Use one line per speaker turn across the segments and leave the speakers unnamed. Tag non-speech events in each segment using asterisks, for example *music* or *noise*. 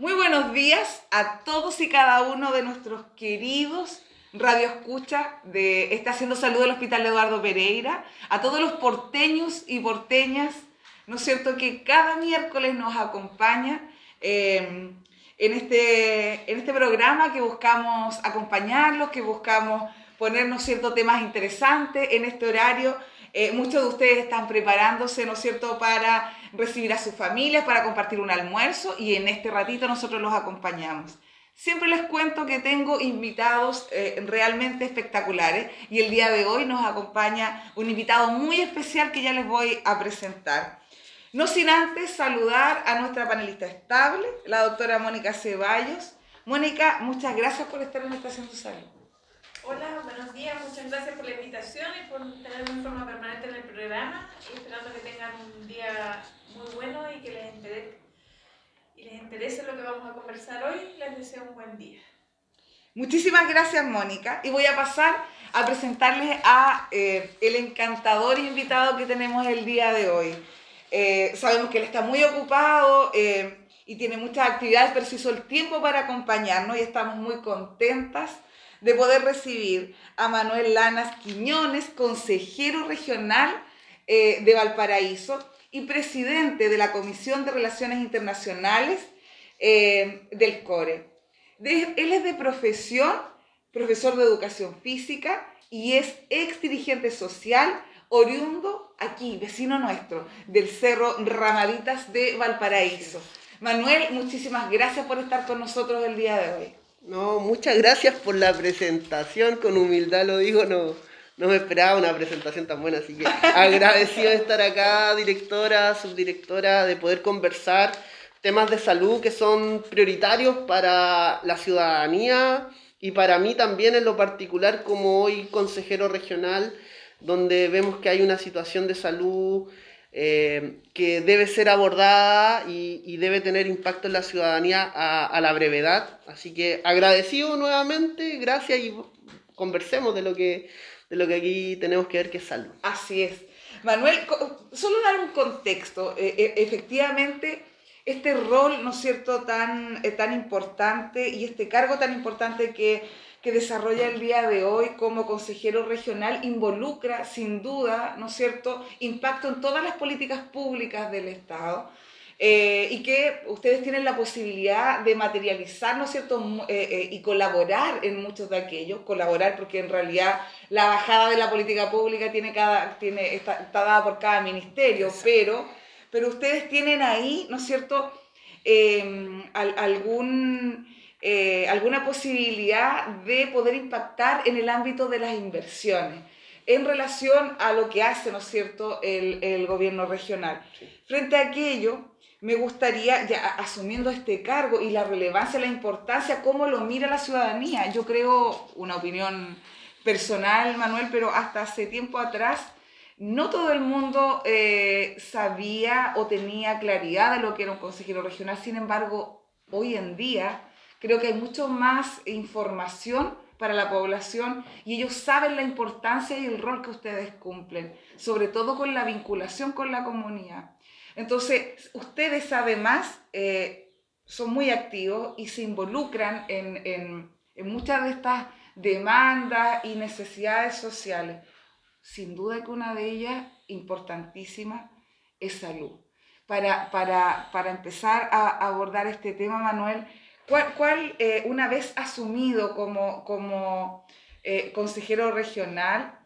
Muy buenos días a todos y cada uno de nuestros queridos Radio Escucha de Está haciendo salud del Hospital Eduardo Pereira, a todos los porteños y porteñas, ¿no es cierto?, que cada miércoles nos acompaña eh, en, este, en este programa que buscamos acompañarlos, que buscamos ponernos ciertos temas interesantes en este horario. Eh, muchos de ustedes están preparándose, ¿no es cierto?, para recibir a sus familias, para compartir un almuerzo y en este ratito nosotros los acompañamos. Siempre les cuento que tengo invitados eh, realmente espectaculares y el día de hoy nos acompaña un invitado muy especial que ya les voy a presentar. No sin antes saludar a nuestra panelista estable, la doctora Mónica Ceballos. Mónica, muchas gracias por estar en Estación de Salud.
Hola, buenos días, muchas gracias por la invitación y por tenerme en forma permanente en el programa y esperando que tengan un día muy bueno y que les interese, y les interese lo que vamos a conversar hoy. Les deseo un buen día.
Muchísimas gracias, Mónica. Y voy a pasar a presentarles a eh, el encantador invitado que tenemos el día de hoy. Eh, sabemos que él está muy ocupado eh, y tiene muchas actividades, pero se hizo el tiempo para acompañarnos y estamos muy contentas de poder recibir a Manuel Lanas Quiñones, consejero regional de Valparaíso y presidente de la Comisión de Relaciones Internacionales del CORE. él es de profesión, profesor de educación física y es ex dirigente social oriundo aquí, vecino nuestro, del Cerro Ramaditas de Valparaíso. Manuel, muchísimas gracias por estar con nosotros el día de hoy.
No, muchas gracias por la presentación, con humildad lo digo, no, no me esperaba una presentación tan buena, así que agradecido de estar acá, directora, subdirectora, de poder conversar temas de salud que son prioritarios para la ciudadanía y para mí también en lo particular como hoy consejero regional donde vemos que hay una situación de salud eh, que debe ser abordada y, debe tener impacto en la ciudadanía a, la brevedad. Así que agradecido nuevamente, gracias y conversemos de lo que, de lo que aquí tenemos que ver que es salud.
Así es. Manuel, solo dar un contexto. E, e, efectivamente, este rol, ¿no es cierto?, tan, eh, tan importante y este cargo tan importante que que desarrolla el día de hoy como consejero regional involucra sin duda, ¿no es cierto?, impacto en todas las políticas públicas del Estado. Eh, y que ustedes tienen la posibilidad de materializar, ¿no es cierto?, eh, eh, y colaborar en muchos de aquellos, colaborar porque en realidad la bajada de la política pública tiene cada, tiene, está, dada por cada ministerio, pero, pero ustedes tienen ahí, ¿no es cierto?, algún eh, alguna posibilidad de poder impactar en el ámbito de las inversiones en relación a lo que hace, ¿no es cierto?, el, el gobierno regional. Frente a aquello, me gustaría, ya asumiendo este cargo y la relevancia, la importancia, cómo lo mira la ciudadanía. Yo creo, una opinión personal, Manuel, pero hasta hace tiempo atrás, no todo el mundo eh, sabía o tenía claridad de lo que era un consejero regional. Sin embargo, hoy en día Creo que hay mucho más información para la población y ellos saben la importancia y el rol que ustedes cumplen, sobre todo con la vinculación con la comunidad. Entonces, ustedes además eh, son muy activos y se involucran en, en, en muchas de estas demandas y necesidades sociales. Sin duda que una de ellas, importantísima, es salud. Para, para, para empezar a abordar este tema, Manuel, ¿Cuál, eh, una vez asumido como, como eh, consejero regional,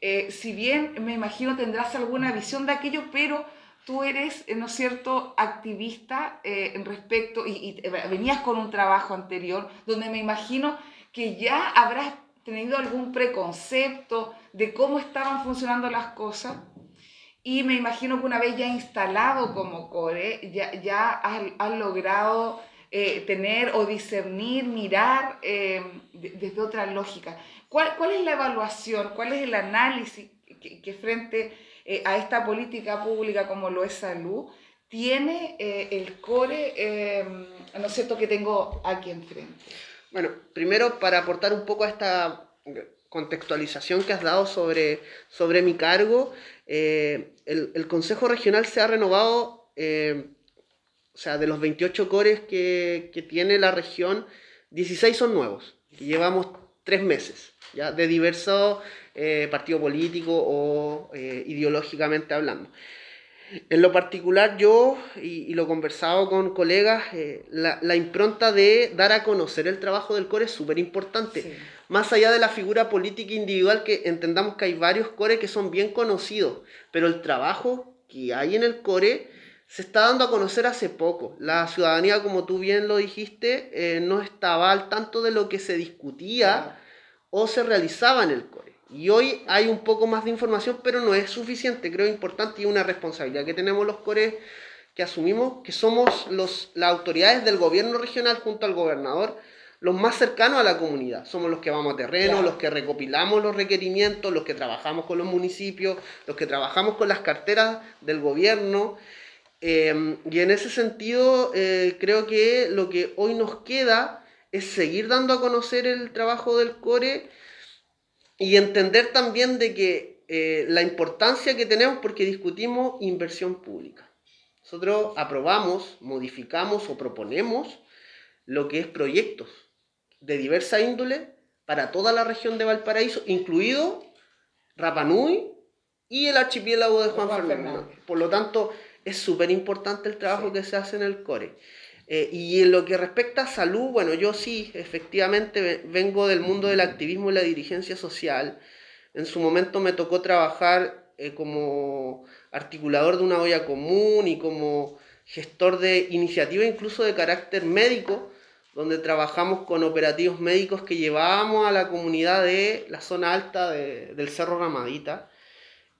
eh, si bien me imagino tendrás alguna visión de aquello, pero tú eres, ¿no es cierto?, activista en respecto, y, y, venías con un trabajo anterior, donde me imagino que ya habrás tenido algún preconcepto de cómo estaban funcionando las cosas. Y me imagino que una vez ya instalado como core, ya, ya has, has logrado eh, tener o discernir, mirar eh, desde otra lógica. ¿Cuál, ¿Cuál, es la evaluación, cuál es el análisis que, frente eh, a esta política pública como lo es salud, tiene el core, ¿no es cierto?, que tengo aquí enfrente.
Bueno, primero para aportar un poco a esta contextualización que has dado sobre, sobre mi cargo, el, el, Consejo Regional se ha renovado o sea, de los 28 cores que, que tiene la región, 16 son nuevos, y llevamos tres meses, ¿ya? de diversos eh, partidos políticos o eh, ideológicamente hablando. En lo particular, yo, y, lo he conversado con colegas, eh, la, la, impronta de dar a conocer el trabajo del core es súper importante. Más allá de la figura política individual, que entendamos que hay varios core que son bien conocidos, pero el trabajo que hay en el core se está dando a conocer hace poco. La ciudadanía, como tú bien lo dijiste, eh, no estaba al tanto de lo que se discutía o se realizaba en el core. Y hoy hay un poco más de información, pero no es suficiente. Creo importante y una responsabilidad que tenemos los cores que asumimos, que somos los, las autoridades del gobierno regional junto al gobernador, los más cercanos a la comunidad. Somos los que vamos a terreno, los que recopilamos los requerimientos, los que trabajamos con los municipios, los que trabajamos con las carteras del gobierno. Em, y en ese sentido, eh, creo que lo que hoy nos queda es seguir dando a conocer el trabajo del core y entender también de que eh, la importancia que tenemos porque discutimos inversión pública. Nosotros aprobamos, modificamos o proponemos lo que es proyectos de diversa índole para toda la región de Valparaíso, incluido Rapanui y el archipiélago de Juan, Fernando. Por lo tanto, es súper importante el trabajo que se hace en el core. Eh, y en lo que respecta a salud, bueno, yo sí, efectivamente vengo del mundo del activismo y la dirigencia social. En su momento me tocó trabajar eh, como articulador de una olla común y como gestor de iniciativa incluso de carácter médico, donde trabajamos con operativos médicos que llevábamos a la comunidad de la zona alta del Cerro Ramadita.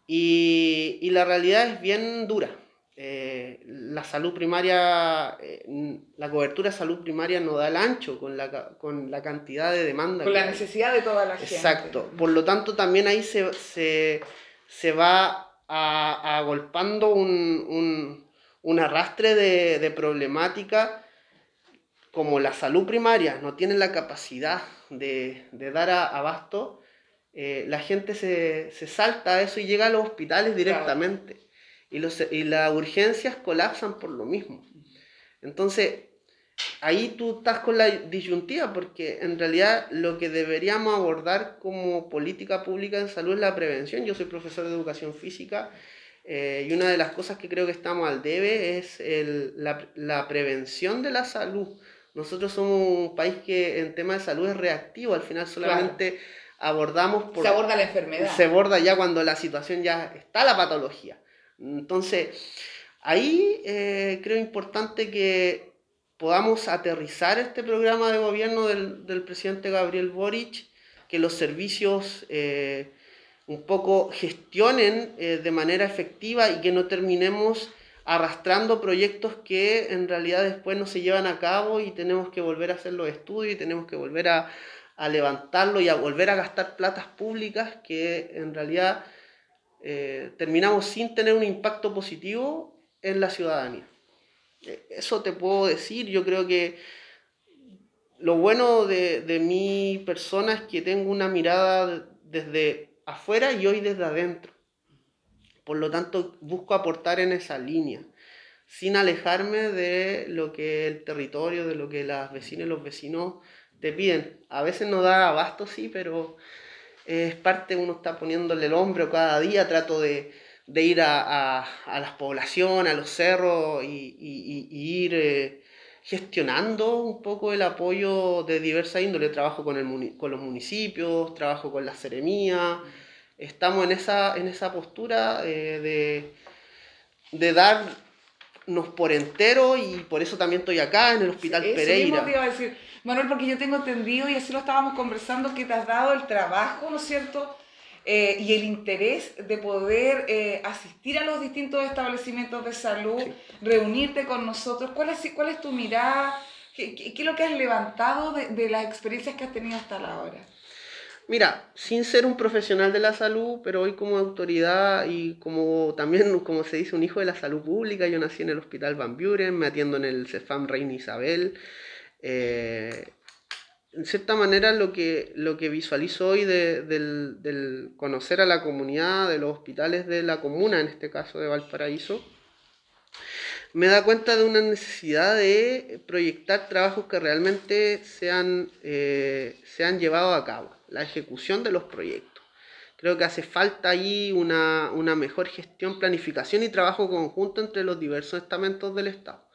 Y, y la realidad es bien dura eh, la salud primaria, eh, la cobertura de salud primaria no da el ancho con la, con la cantidad de demanda.
Con la necesidad de toda la gente.
Exacto. Por lo tanto, también ahí se, se, se va agolpando un, un, un, arrastre de, de problemática como la salud primaria no tiene la capacidad de, de dar a, abasto, eh, la gente se, se, salta a eso y llega a los hospitales directamente y, los, y las urgencias colapsan por lo mismo. Entonces, ahí tú estás con la disyuntiva porque en realidad lo que deberíamos abordar como política pública en salud es la prevención. Yo soy profesor de educación física eh, y una de las cosas que creo que estamos al debe es el, la, la, prevención de la salud. Nosotros somos un país que en tema de salud es reactivo, al final solamente abordamos...
Por, se aborda la enfermedad.
Se aborda ya cuando la situación ya está la patología. Entonces, ahí eh, creo importante que podamos aterrizar este programa de gobierno del, presidente Gabriel Boric, que los servicios eh, un poco gestionen eh, de manera efectiva y que no terminemos arrastrando proyectos que en realidad después no se llevan a cabo y tenemos que volver a hacer los estudios y tenemos que volver a, a levantarlo y a volver a gastar platas públicas que en realidad eh, terminamos sin tener un impacto positivo en la ciudadanía. Eh, eso te puedo decir, yo creo que lo bueno de, de mi persona es que tengo una mirada desde afuera y hoy desde adentro. Por lo tanto, busco aportar en esa línea, sin alejarme de lo que el territorio, de lo que las vecinas y los vecinos te piden. A veces no da abasto, sí, pero es parte, uno está poniéndole el hombro cada día, trato de, de ir a, a, a, las poblaciones, a los cerros y, y, y ir eh, gestionando un poco el apoyo de diversa índole. Trabajo con, el, con los municipios, trabajo con la seremía, estamos en esa, en esa postura eh, de, de darnos por entero y por eso también estoy acá en el Hospital Pereira.
Manuel, porque yo tengo entendido, y así lo estábamos conversando, que te has dado el trabajo, ¿no es cierto? Eh, y el interés de poder eh, asistir a los distintos establecimientos de salud, sí. reunirte con nosotros. ¿Cuál es, cuál es tu mirada? ¿Qué, qué, qué es lo que has levantado de, de, las experiencias que has tenido hasta la hora?
Mira, sin ser un profesional de la salud, pero hoy como autoridad y como también, como se dice, un hijo de la salud pública, yo nací en el Hospital Van Buren, me atiendo en el CEFAM Reina Isabel, eh, en cierta manera lo que, lo que visualizo hoy de, del, conocer a la comunidad de los hospitales de la comuna, en este caso de Valparaíso, me da cuenta de una necesidad de proyectar trabajos que realmente sean, eh, sean llevados a cabo, la ejecución de los proyectos. Creo que hace falta ahí una, una mejor gestión, planificación y trabajo conjunto entre los diversos estamentos del Estado.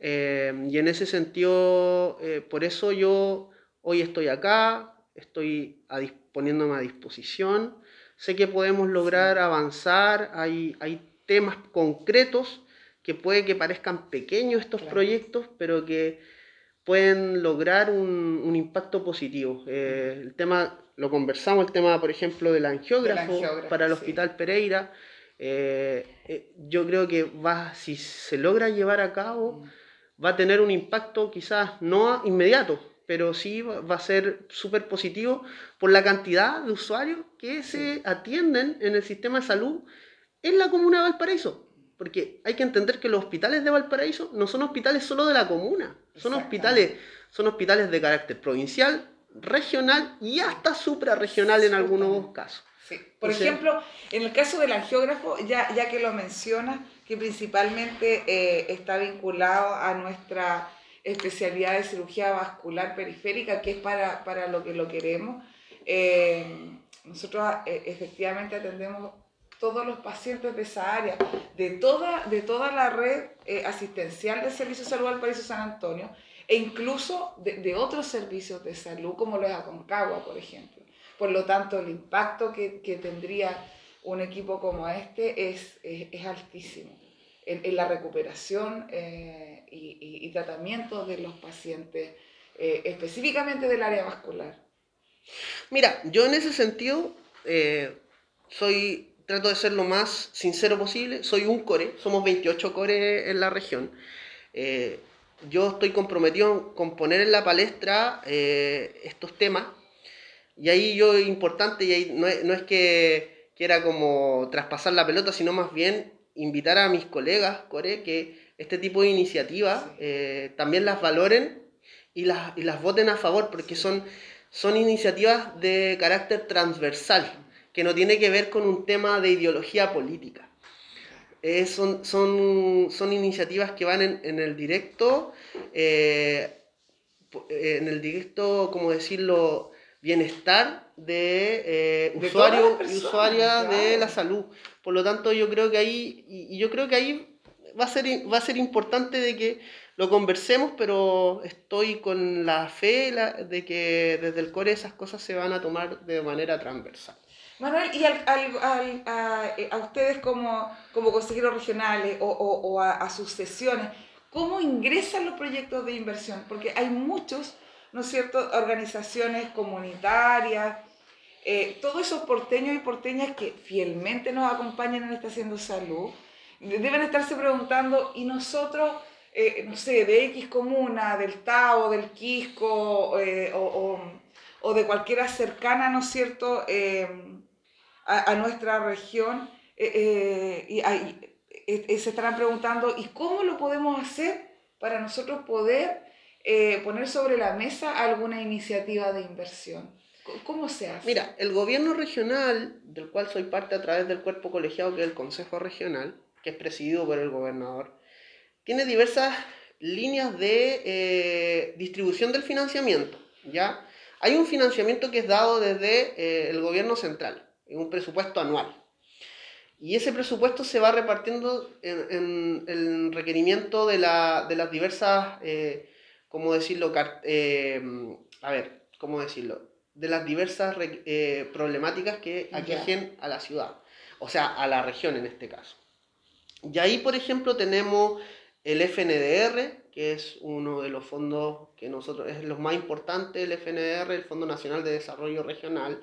Eh, y en ese sentido, eh, por eso yo hoy estoy acá, estoy a, poniéndome a disposición. Sé que podemos lograr avanzar, hay, hay temas concretos que puede que parezcan pequeños estos proyectos, pero que pueden lograr un, un impacto positivo. Eh, el tema, lo conversamos, el tema, por ejemplo, del angiógrafo, para el Hospital Pereira. yo creo que va, si se logra llevar a cabo, mm va a tener un impacto quizás no inmediato, pero sí va a ser súper positivo por la cantidad de usuarios que se atienden en el sistema de salud en la comuna de Valparaíso. Porque hay que entender que los hospitales de Valparaíso no son hospitales solo de la comuna, son hospitales, son hospitales de carácter provincial, regional y hasta suprarregional en algunos casos.
Por ejemplo, en el caso del angiógrafo, ya, ya que lo menciona, que principalmente eh, está vinculado a nuestra especialidad de cirugía vascular periférica, que es para, para lo que lo queremos. Eh, nosotros eh, efectivamente atendemos todos los pacientes de esa área, de toda, de toda la red asistencial de servicios de salud al Paraíso San Antonio, e incluso de, de, otros servicios de salud, como lo es Aconcagua, por ejemplo. Por lo tanto, el impacto que, que tendría un equipo como este es, es, altísimo en, la recuperación eh, y, tratamiento de los pacientes, eh, específicamente del área vascular.
Mira, yo en ese sentido eh, soy, trato de ser lo más sincero posible, soy un core, somos 28 core en la región. yo estoy comprometido con poner en la palestra estos temas y ahí yo importante, y ahí no es, no es que quiera como traspasar la pelota, sino más bien invitar a mis colegas, Core, que este tipo de iniciativas eh, también las valoren y las, y las voten a favor, porque son, son iniciativas de carácter transversal, que no tiene que ver con un tema de ideología política. Eh, son, son, son, iniciativas que van en, en el directo, eh, en el directo, como decirlo, bienestar de, eh, usuarios y usuarias de la salud. Por lo tanto, yo creo que ahí, y, yo creo que ahí va a, ser, va a ser importante de que lo conversemos, pero estoy con la fe de que desde el core esas cosas se van a tomar de manera transversal.
Manuel, y al, al, a, a, ustedes como, como consejeros regionales o, o, o a, a sus sesiones, ¿cómo ingresan los proyectos de inversión? Porque hay muchos ¿no es cierto?, organizaciones comunitarias, eh, todos esos porteños y porteñas que fielmente nos acompañan en esta Haciendo Salud, deben estarse preguntando, ¿y nosotros, eh, no sé, de X comuna, del Tao, del Quisco, eh, o, o, de cualquiera cercana, ¿no es cierto?, a, a, nuestra región, y, se estarán preguntando, ¿y cómo lo podemos hacer para nosotros poder eh, poner sobre la mesa alguna iniciativa de inversión? ¿Cómo se hace?
Mira, el gobierno regional, del cual soy parte a través del cuerpo colegiado que es el Consejo Regional, que es presidido por el gobernador, tiene diversas líneas de eh, distribución del financiamiento. ¿ya? Hay un financiamiento que es dado desde eh, el gobierno central, en un presupuesto anual. Y ese presupuesto se va repartiendo en, el requerimiento de, la, de las diversas ¿cómo decirlo? Eh, a ver, ¿cómo decirlo? De las diversas eh, problemáticas que aquejen a la ciudad, o sea, a la región en este caso. Y ahí, por ejemplo, tenemos el FNDR, que es uno de los fondos que nosotros, es lo más importante, el FNDR, el Fondo Nacional de Desarrollo Regional.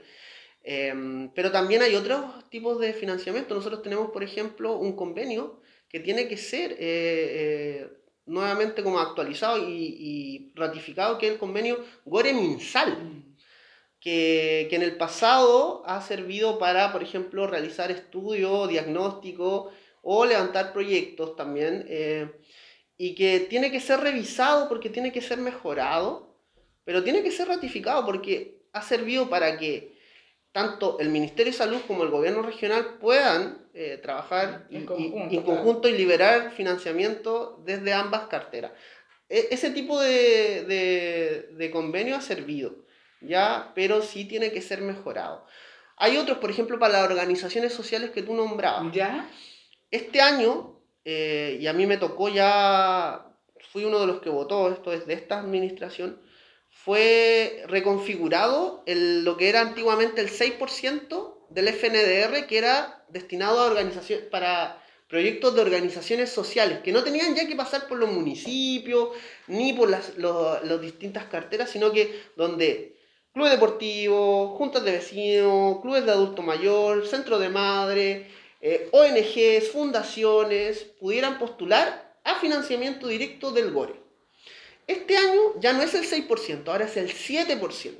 Em, pero también hay otros tipos de financiamiento. Nosotros tenemos, por ejemplo, un convenio que tiene que ser eh, nuevamente como actualizado y, ratificado, que es el convenio Gore-Minsal, mm. que, en el pasado ha servido para, por ejemplo, realizar estudios, diagnósticos o levantar proyectos también, eh, y que tiene que ser revisado porque tiene que ser mejorado, pero tiene que ser ratificado porque ha servido para que tanto el Ministerio de Salud como el gobierno regional puedan eh, trabajar
En
y-
conjunto,
y en conjunto y liberar financiamiento desde ambas carteras. E- ese tipo de, de, de convenio ha servido, ¿ya? pero sí tiene que ser mejorado. Hay otros, por ejemplo, para las organizaciones sociales que tú nombrabas.
¿Ya?
Este año, eh, y a mí me tocó ya, fui uno de los que votó, esto es de esta administración, fue reconfigurado el- lo que era antiguamente el 6% del FNDR, que era destinado a organizaciones, para proyectos de organizaciones sociales, que no tenían ya que pasar por los municipios, ni por las los- distintas carteras, sino que donde clubes deportivos, juntas de vecinos, clubes de adulto mayor, centro de madre, eh, ONGs, fundaciones, pudieran postular a financiamiento directo del GORE. Este año ya no es el 6%, ahora es el 7%.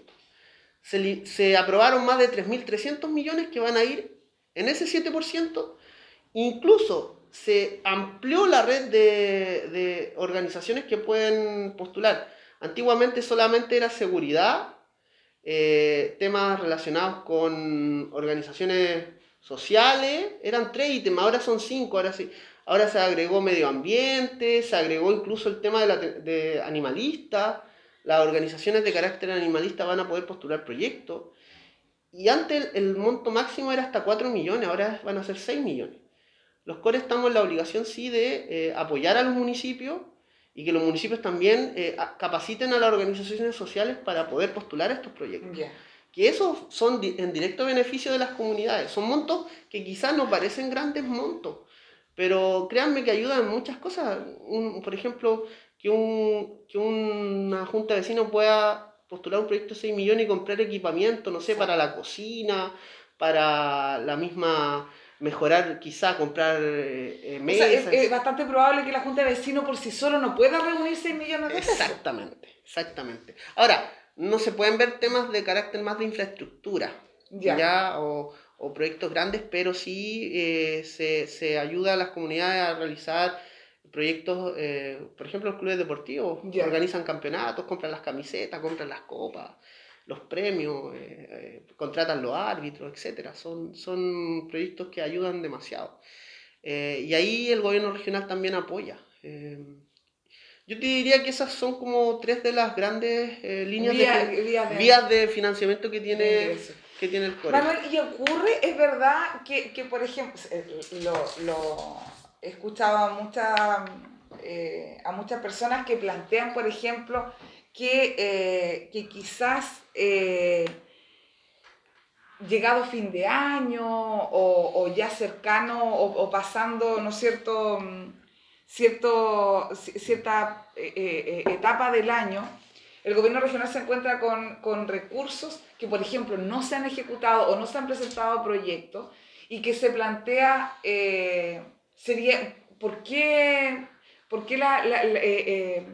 Se, se aprobaron más de 3.300 millones que van a ir en ese 7%. Incluso se amplió la red de, de organizaciones que pueden postular. Antiguamente solamente era seguridad, eh, temas relacionados con organizaciones sociales, eran tres ítems, ahora son cinco, ahora sí. Ahora se agregó medio ambiente, se agregó incluso el tema de, la, de animalista, las organizaciones de carácter animalista van a poder postular proyectos. Y antes el, el monto máximo era hasta 4 millones, ahora van a ser 6 millones. Los cores estamos en la obligación sí de eh, apoyar a los municipios y que los municipios también eh, capaciten a las organizaciones sociales para poder postular estos proyectos que esos son di- en directo beneficio de las comunidades. Son montos que quizás no parecen grandes montos, pero créanme que ayudan en muchas cosas. Un- por ejemplo, que, un, que una junta de vecinos pueda postular un proyecto de 6 millones y comprar equipamiento, no sé,
Sí.
para la cocina, para la misma, mejorar, quizá comprar eh, eh,
O sea,
mesas.
es, es bastante probable que la Junta de Vecinos por sí solo no pueda reunir 6 millones de pesos.
Exactamente, exactamente. Ahora, no se pueden ver temas de carácter más de infraestructura,
Ya.
ya, O, o proyectos grandes, pero sí eh, se, se ayuda a las comunidades a realizar proyectos, eh, por ejemplo, los clubes deportivos organizan campeonatos, compran las camisetas, compran las copas, los premios, eh, contratan los árbitros, etcétera. Son, son proyectos que ayudan demasiado. Y ahí el gobierno regional también apoya. Eh, yo te diría que esas son como tres de las grandes eh, líneas
Vía-
de,
vías de-
vías de financiamiento que tiene. Que tiene el core.
Manuel, ¿y ocurre, es verdad, que, que, por ejemplo, lo, lo he escuchado a, mucha, eh, a muchas personas que plantean, por ejemplo, que, eh, que quizás eh, llegado fin de año o, ya cercano o, pasando, ¿no cierto?, mm, cierto ci- cierta etapa del año, el gobierno regional se encuentra con, con recursos que, por ejemplo, no se han ejecutado o no se han presentado proyectos y que se plantea, eh, sería, ¿por qué, por qué la, la- la- eh, eh,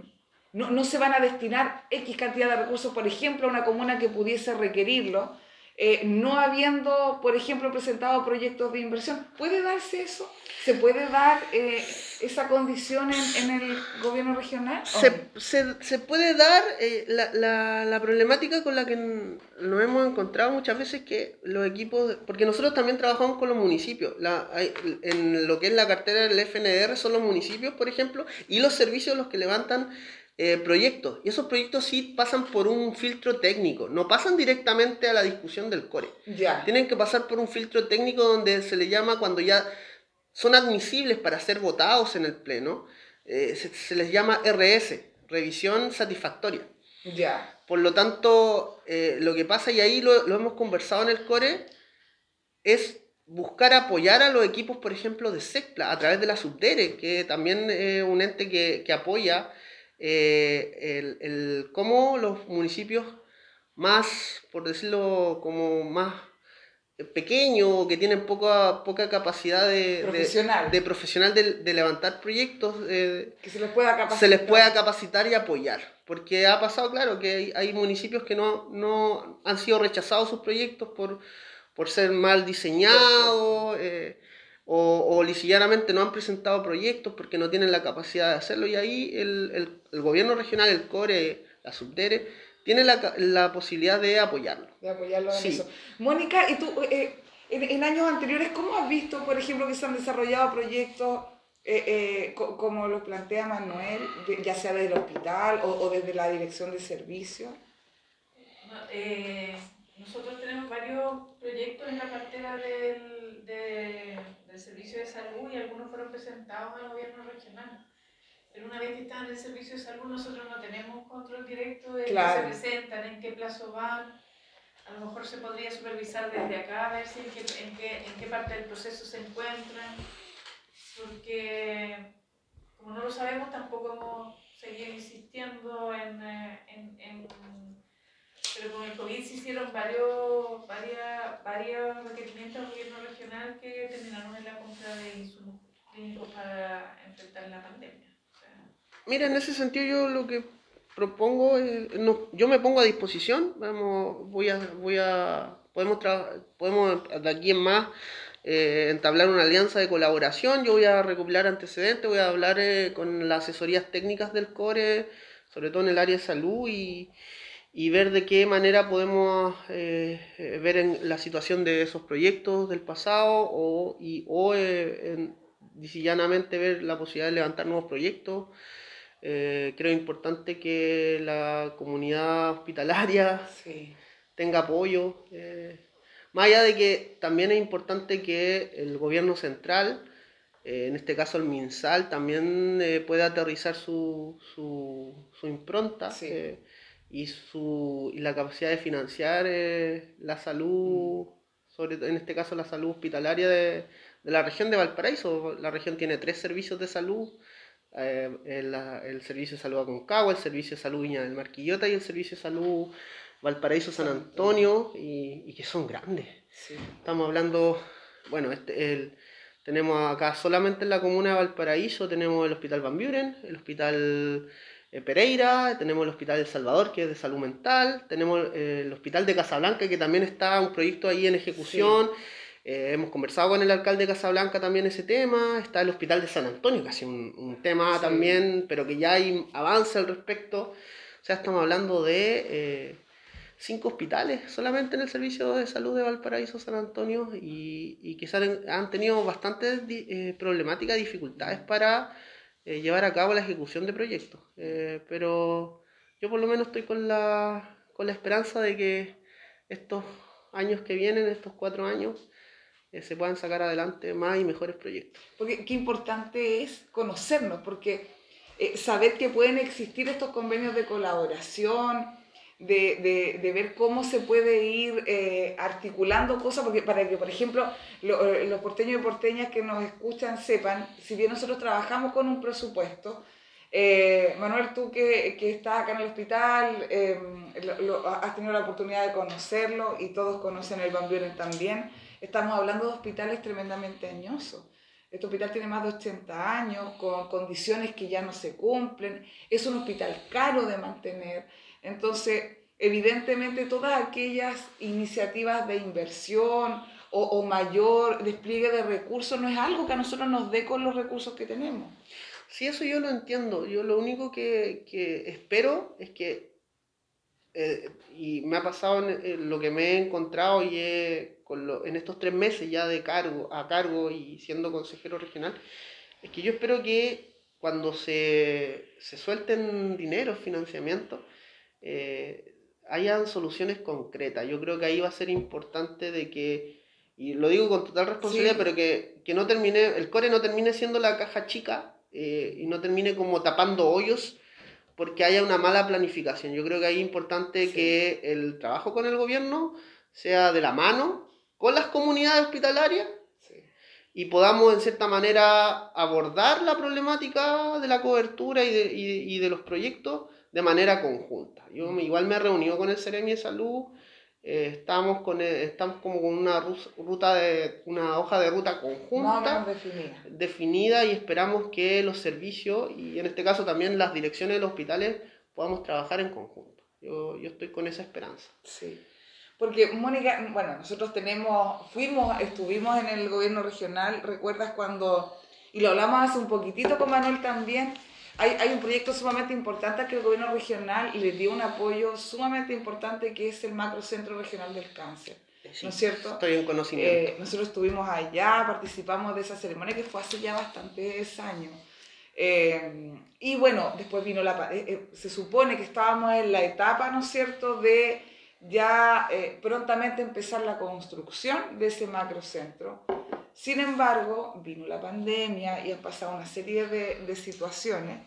no, no se van a destinar X cantidad de recursos, por ejemplo, a una comuna que pudiese requerirlo, eh, no habiendo, por ejemplo, presentado proyectos de inversión? ¿Puede darse eso? ¿Se puede dar eh, esa condición en, en el gobierno regional?
se, se, se puede dar eh, la, la, la problemática con la que nos hemos encontrado muchas veces que los equipos, porque nosotros también trabajamos con los municipios, la, hay- en lo que es la cartera del FNDR son los municipios, por ejemplo, y los servicios los que levantan eh, proyectos. Y esos proyectos sí pasan por un filtro técnico, no pasan directamente a la discusión del core. Tienen que pasar por un filtro técnico donde se le llama cuando ya son admisibles para ser votados en el Pleno, eh, se, se les llama RS, revisión satisfactoria.
Ya.
Por lo tanto, eh, lo que pasa, y ahí lo, lo hemos conversado en el core, es buscar apoyar a los equipos, por ejemplo, de SECPLA, a través de la Subdere, que también es un ente que, que apoya eh, el, el cómo los municipios más, por decirlo, como más pequeños, que tienen poca, poca capacidad de, de-
Profesional.
de, profesional de, de levantar proyectos, eh,
Que se les pueda capacitar.
se les pueda capacitar y apoyar. Porque ha pasado, claro, que hay, hay municipios que no, no han sido rechazados sus proyectos por, por ser mal diseñados eh, o, o lisillanamente no han presentado proyectos porque no tienen la capacidad de hacerlo. Y ahí el, el- el gobierno regional, el CORE, la Subdere, tiene la, la posibilidad de apoyarlo.
De apoyarlo en
Sí.
eso. Mónica, ¿y tú eh, en, en años anteriores cómo has visto, por ejemplo, que se han desarrollado proyectos eh, eh, co- como lo plantea Manuel, de- ya sea desde el hospital o, o desde la dirección de servicio?
No, nosotros tenemos varios proyectos en la cartera del, de- del Servicio de Salud y algunos fueron presentados al gobierno regional. Pero una vez que están en el Servicio de Salud, nosotros no tenemos control directo de
Claro.
qué se presentan, en qué plazo van. A lo mejor se podría supervisar desde acá, a ver si en qué, en qué, en qué parte del proceso se encuentran. Porque como no lo sabemos, tampoco hemos seguido insistiendo en, eh, pero con el COVID se hicieron varios, varias, varios requerimientos al gobierno regional que terminaron en la compra de insumos clínicos para enfrentar la pandemia.
Mira, en ese sentido yo lo que propongo es, no, yo me pongo a disposición, vamos, voy a, voy a, podemos, podemos de aquí en más eh, entablar una alianza de colaboración, yo voy a recopilar antecedentes, voy a hablar eh, con las asesorías técnicas del CORE, sobre todo en el área de salud y, y ver de qué manera podemos eh, eh, ver en la situación de esos proyectos del pasado o, y, o eh, en- llanamente ver la posibilidad de levantar nuevos proyectos. Eh, creo importante que la comunidad hospitalaria *laughs*
Sí.
tenga apoyo. eh, más allá de que también es importante que el gobierno central, eh, en este caso el MinSal, también eh, pueda aterrizar su, su, su impronta
Sí.
Y, su, y la capacidad de financiar eh, la salud, sobre todo en este caso la salud hospitalaria de, de la región de Valparaíso. La región tiene tres servicios de salud. eh, el, el servicio de salud Aconcagua, el servicio de salud Viña del Marquillota y el servicio de salud Valparaíso San Antonio y, y que son grandes.
Sí.
Estamos hablando, bueno, este, el, tenemos acá solamente en la comuna de Valparaíso, tenemos el Hospital Van Buren, el Hospital Pereira, tenemos el Hospital El Salvador, que es de salud mental, tenemos eh, el Hospital de Casablanca, que también está un proyecto ahí en ejecución. Eh, hemos conversado con el alcalde de Casablanca también ese tema. Está el Hospital de San Antonio, que ha sido un, un tema
Sí.
también, pero que ya hay avance al respecto. O sea, estamos hablando de eh, cinco hospitales solamente en el servicio de salud de Valparaíso, San Antonio, y, y que han tenido bastantes di- problemáticas, dificultades para eh, llevar a cabo la ejecución de proyectos. Eh, pero yo por lo menos estoy con la, con la esperanza de que estos años que vienen, estos cuatro años, eh, se puedan sacar adelante más y mejores proyectos.
Porque qué importante es conocernos, porque eh, saber que pueden existir estos convenios de colaboración, de, de- de ver cómo se puede ir eh, articulando cosas, porque para que, por ejemplo, lo- eh, los porteños y porteñas que nos escuchan sepan, si bien nosotros trabajamos con un presupuesto, eh, Manuel, tú que, que estás acá en el hospital, eh, lo- lo- has tenido la oportunidad de conocerlo y todos conocen el Van Buren también. Estamos hablando de hospitales tremendamente añosos. Este hospital tiene más de 80 años, con condiciones que ya no se cumplen. Es un hospital caro de mantener. Entonces, evidentemente, todas aquellas iniciativas de inversión o, o mayor despliegue de recursos no es algo que a nosotros nos dé con los recursos que tenemos.
Sí, eso yo lo entiendo. Yo lo único que, que espero es que, eh, y me ha pasado en, en lo que me he encontrado y he- con lo- en estos tres meses ya de cargo, a cargo y siendo consejero regional, es que yo espero que cuando se, se suelten dinero, financiamiento, eh, hayan soluciones concretas. Yo creo que ahí va a ser importante de que, y lo digo con total responsabilidad,
Sí.
pero que, que no termine, el core no termine siendo la caja chica eh, y no termine como tapando hoyos porque haya una mala planificación. Yo creo que ahí es importante
Sí.
que el trabajo con el gobierno sea de la mano con las comunidades hospitalarias y podamos en cierta manera abordar la problemática de la cobertura y de, y- y de los proyectos de manera conjunta. Yo me- igual me he reunido con el Ceremi de Salud, eh, estamos, con, estamos como con una ruta de, una hoja de ruta conjunta
definida.
definida y esperamos que los servicios y en este caso también las direcciones de los hospitales podamos trabajar en conjunto. Yo, yo estoy con esa esperanza.
Sí. Porque, Mónica, bueno, nosotros tenemos, fuimos, estuvimos en el gobierno regional, ¿recuerdas cuando, y lo hablamos hace un poquitito con Manuel también, hay, hay, un proyecto sumamente importante que el gobierno regional le dio un apoyo sumamente importante que es el Macrocentro Regional del Cáncer. ¿No es cierto?
Estoy en conocimiento.
Eh, nosotros estuvimos allá, participamos de esa ceremonia que fue hace ya bastantes años. Eh, y bueno, después vino la... Eh, se supone que estábamos en la etapa, ¿no es cierto?, de ya prontamente empezar la construcción de ese macrocentro. Sin embargo, vino la pandemia y han pasado una serie de, de situaciones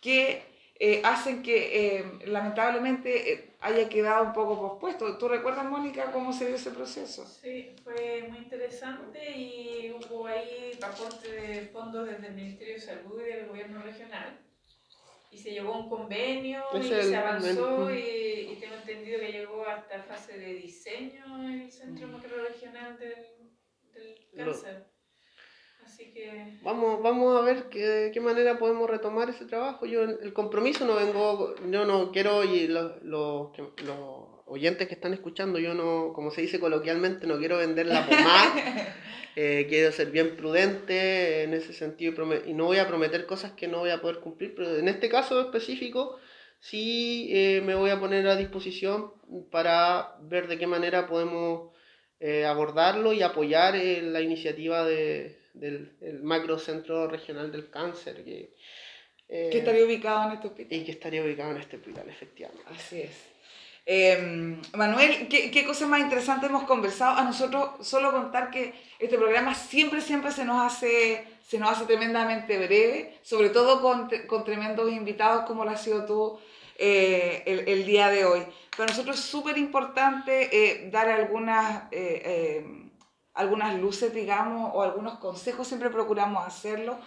que eh, hacen que eh, lamentablemente eh, haya quedado un poco pospuesto. ¿Tú recuerdas, Mónica, cómo se dio ese proceso?
Sí, fue muy interesante y hubo ahí aporte de fondos desde el Ministerio de Salud y del Gobierno Regional. Y se llegó a un convenio y se avanzó y, y, tengo entendido que llegó hasta fase de diseño en el Centro Macroregional del, del Cáncer. Así que...
Vamos, vamos a ver qué, de qué manera podemos retomar ese trabajo. Yo el compromiso no vengo, yo no quiero, y los, los, los oyentes que están escuchando, yo no, como se dice coloquialmente, no quiero vender la pomada. *laughs* eh, quiero ser bien prudente en ese sentido y, y, no voy a prometer cosas que no voy a poder cumplir, pero en este caso específico sí eh, me voy a poner a disposición para ver de qué manera podemos eh, abordarlo y apoyar eh, la iniciativa de, del el macrocentro regional del cáncer. Que,
eh, que estaría ubicado en este hospital.
Y que estaría ubicado en este hospital, efectivamente.
Así es. Eh, Manuel, ¿qué, ¿qué cosa más interesante hemos conversado? A nosotros solo contar que este programa siempre, siempre se nos hace, se nos hace tremendamente breve, sobre todo con, con tremendos invitados como lo has sido tú eh, el, el, día de hoy. Para nosotros es súper importante eh, dar algunas, eh, eh, algunas luces, digamos, o algunos consejos, siempre procuramos hacerlo.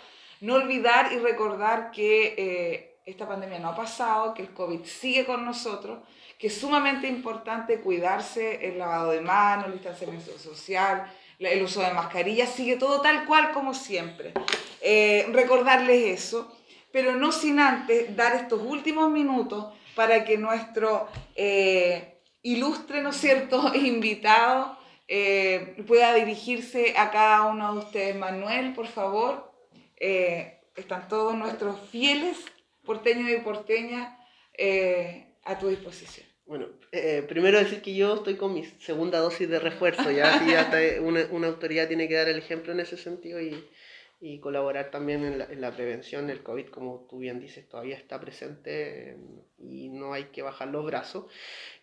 No olvidar y recordar que eh, esta pandemia no ha pasado, que el COVID sigue con nosotros, que es sumamente importante cuidarse, el lavado de manos, el distanciamiento social, el uso de mascarillas, sigue todo tal cual como siempre. Eh, recordarles eso pero no sin antes dar estos últimos minutos para que nuestro eh, ilustre, ¿no es cierto?, *laughs* invitado eh, pueda dirigirse a cada uno de ustedes. Manuel, por favor, eh, están todos nuestros fieles porteños y porteñas eh, a tu disposición.
Bueno, eh, primero decir que yo estoy con mi segunda dosis de refuerzo, ya, sí, ya *laughs* una, una autoridad tiene que dar el ejemplo en ese sentido y, y colaborar también en la, en la, prevención. El COVID, como tú bien dices, todavía está presente eh, y no hay que bajar los brazos.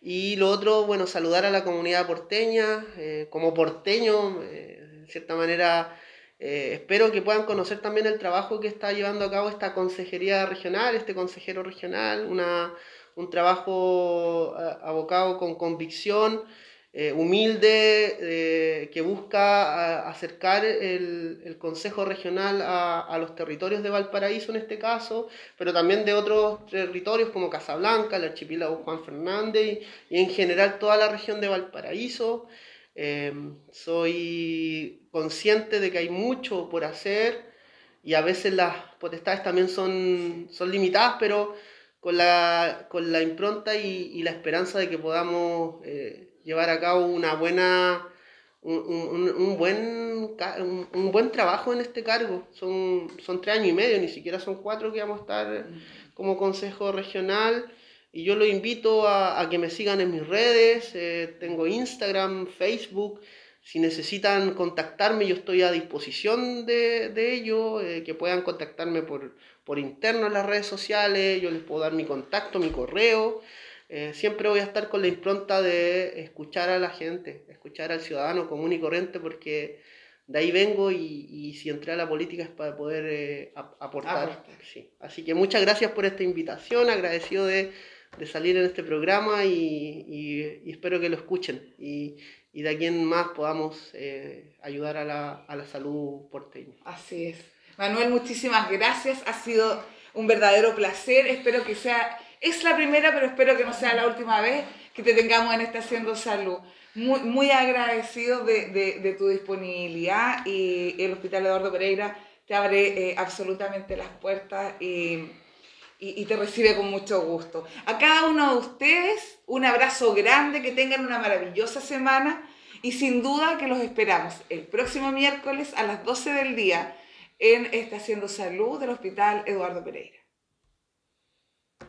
Y lo otro, bueno, saludar a la comunidad porteña. Eh, como porteño, eh, de cierta manera, espero que puedan conocer también el trabajo que está llevando a cabo esta consejería regional, este consejero regional, una, un trabajo abocado con convicción eh, humilde eh, que busca a, acercar el, el, Consejo Regional a, a, los territorios de Valparaíso en este caso, pero también de otros territorios como Casablanca, el archipiélago Juan Fernández y, y en general toda la región de Valparaíso. Eh, soy consciente de que hay mucho por hacer y a veces las potestades también son, son limitadas, pero con la, con la impronta y, y la esperanza de que podamos eh, llevar a cabo una buena, un, un, un buen, un, buen trabajo en este cargo. Son, son tres años y medio, ni siquiera son cuatro que vamos a estar como consejo regional. Y yo los invito a, a que me sigan en mis redes. Eh, tengo Instagram, Facebook. Si necesitan contactarme, yo estoy a disposición de, de ello. Eh, que puedan contactarme por, por interno en las redes sociales. Yo les puedo dar mi contacto, mi correo. Eh, siempre voy a estar con la impronta de escuchar a la gente, escuchar al ciudadano común y corriente, porque de ahí vengo y, y si entré a la política es para poder eh, aportar. Sí. Así que muchas gracias por esta invitación, agradecido de, de salir en este programa y, y, y, espero que lo escuchen y, y de aquí en más podamos eh, ayudar a la, a la salud porteña.
Así es. Manuel, muchísimas gracias. Ha sido un verdadero placer. Espero que sea es la primera, pero espero que no sea la última vez que te tengamos en esta Haciendo Salud. Muy, muy agradecido de, de, de, tu disponibilidad y el Hospital Eduardo Pereira te abre eh, absolutamente las puertas y, te recibe con mucho gusto. A cada uno de ustedes, un abrazo grande, que tengan una maravillosa semana y sin duda que los esperamos el próximo miércoles a las 12 del día en esta Haciendo Salud del Hospital Eduardo Pereira.